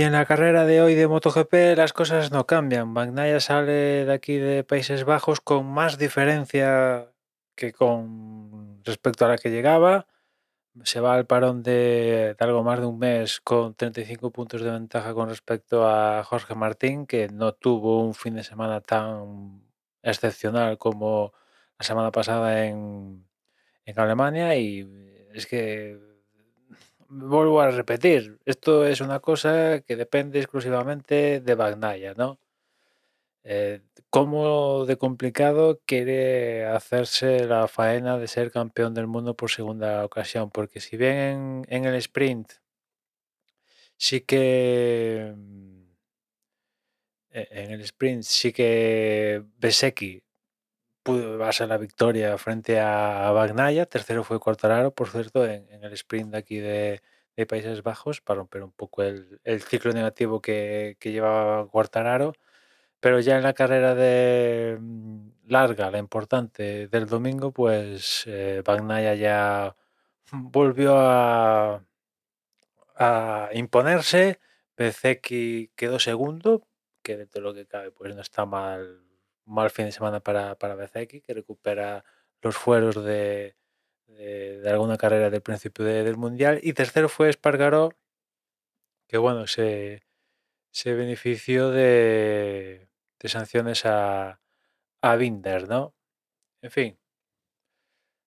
Y en la carrera de hoy de MotoGP las cosas no cambian. Bagnaia sale de aquí de Países Bajos con más diferencia que con respecto a la que llegaba. Se va al parón de, de algo más de un mes con 35 puntos de ventaja con respecto a Jorge Martín, que no tuvo un fin de semana tan excepcional como la semana pasada en, en Alemania. Y es que vuelvo a repetir, esto es una cosa que depende exclusivamente de Bagnaia, ¿no? Eh, ¿Cómo de complicado quiere hacerse la faena de ser campeón del mundo por segunda ocasión? Porque si bien en, en el sprint sí que mm, e- en el sprint sí que Besecchi pudo llevarse la victoria frente a Bagnaia, tercero fue Quartararo, por cierto, en, en el sprint de aquí de, Países Bajos, para romper un poco el, ciclo negativo que, llevaba Quartararo. Pero ya en la carrera de mm, larga, la importante del domingo, pues eh, Bagnaia ya volvió a, a imponerse. Bezeki quedó segundo, que dentro de lo que cabe, pues no está mal, mal fin de semana para, para Bezeki, que recupera los fueros de, de, alguna carrera del principio de- del Mundial. Y tercero fue Espargaró, que bueno, se, se benefició de, de sanciones a, a Binder, ¿no? En fin,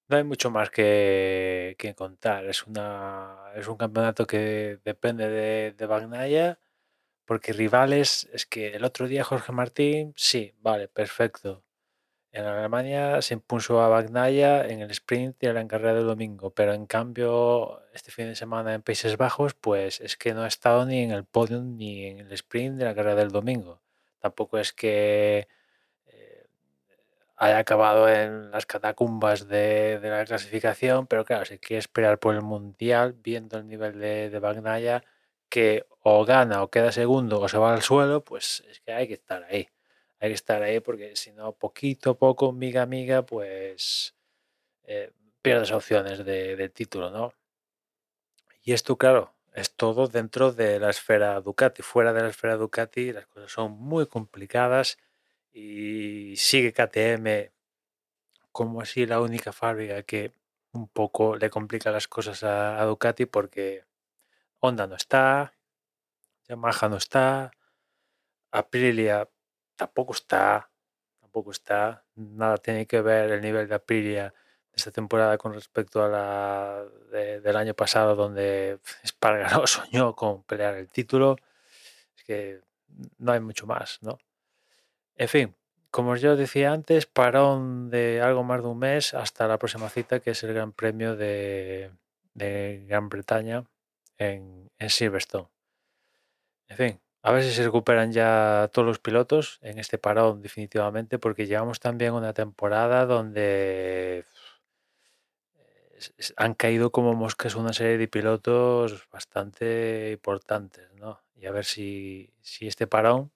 no hay mucho más que, que contar. Es, una, es un campeonato que depende de, de Bagnaia, porque rivales, es que el otro día Jorge Martín, sí, vale, perfecto. En Alemania se impuso a Bagnaia en el sprint y en la carrera del domingo, pero en cambio este fin de semana en Países Bajos, pues es que no ha estado ni en el podium ni en el sprint de la carrera del domingo. Tampoco es que eh, haya acabado en las catacumbas de, de la clasificación, pero claro, si quiere esperar por el Mundial, viendo el nivel de, de Bagnaia, que o gana o queda segundo o se va al suelo, pues es que hay que estar ahí. Hay que estar ahí porque si no, poquito a poco, miga a miga, pues eh, pierdes opciones de, título, ¿no? Y esto, claro, es todo dentro de la esfera Ducati. Fuera de la esfera Ducati las cosas son muy complicadas y sigue KTM como así la única fábrica que un poco le complica las cosas a Ducati porque Honda no está, Yamaha no está, Aprilia tampoco está, tampoco está, nada tiene que ver el nivel de Aprilia de esta temporada con respecto a la de- del año pasado donde Espargaró soñó con pelear el título, es que no hay mucho más, ¿no? En fin, como yo decía antes, parón de algo más de un mes hasta la próxima cita, que es el Gran Premio de, de Gran Bretaña en, Silverstone. En fin, a ver si se recuperan ya todos los pilotos en este parón definitivamente, porque llevamos también una temporada donde es- han caído como moscas una serie de pilotos bastante importantes, ¿no? Y a ver si, si este parón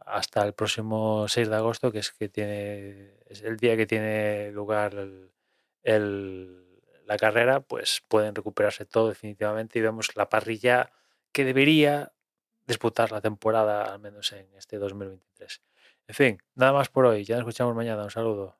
hasta el próximo 6 de agosto, que es que tiene es el día que tiene lugar el- la carrera, pues pueden recuperarse todo definitivamente y vemos la parrilla que debería disputar la temporada al menos en este 2023. En fin, nada más por hoy. Ya nos escuchamos mañana. Un saludo.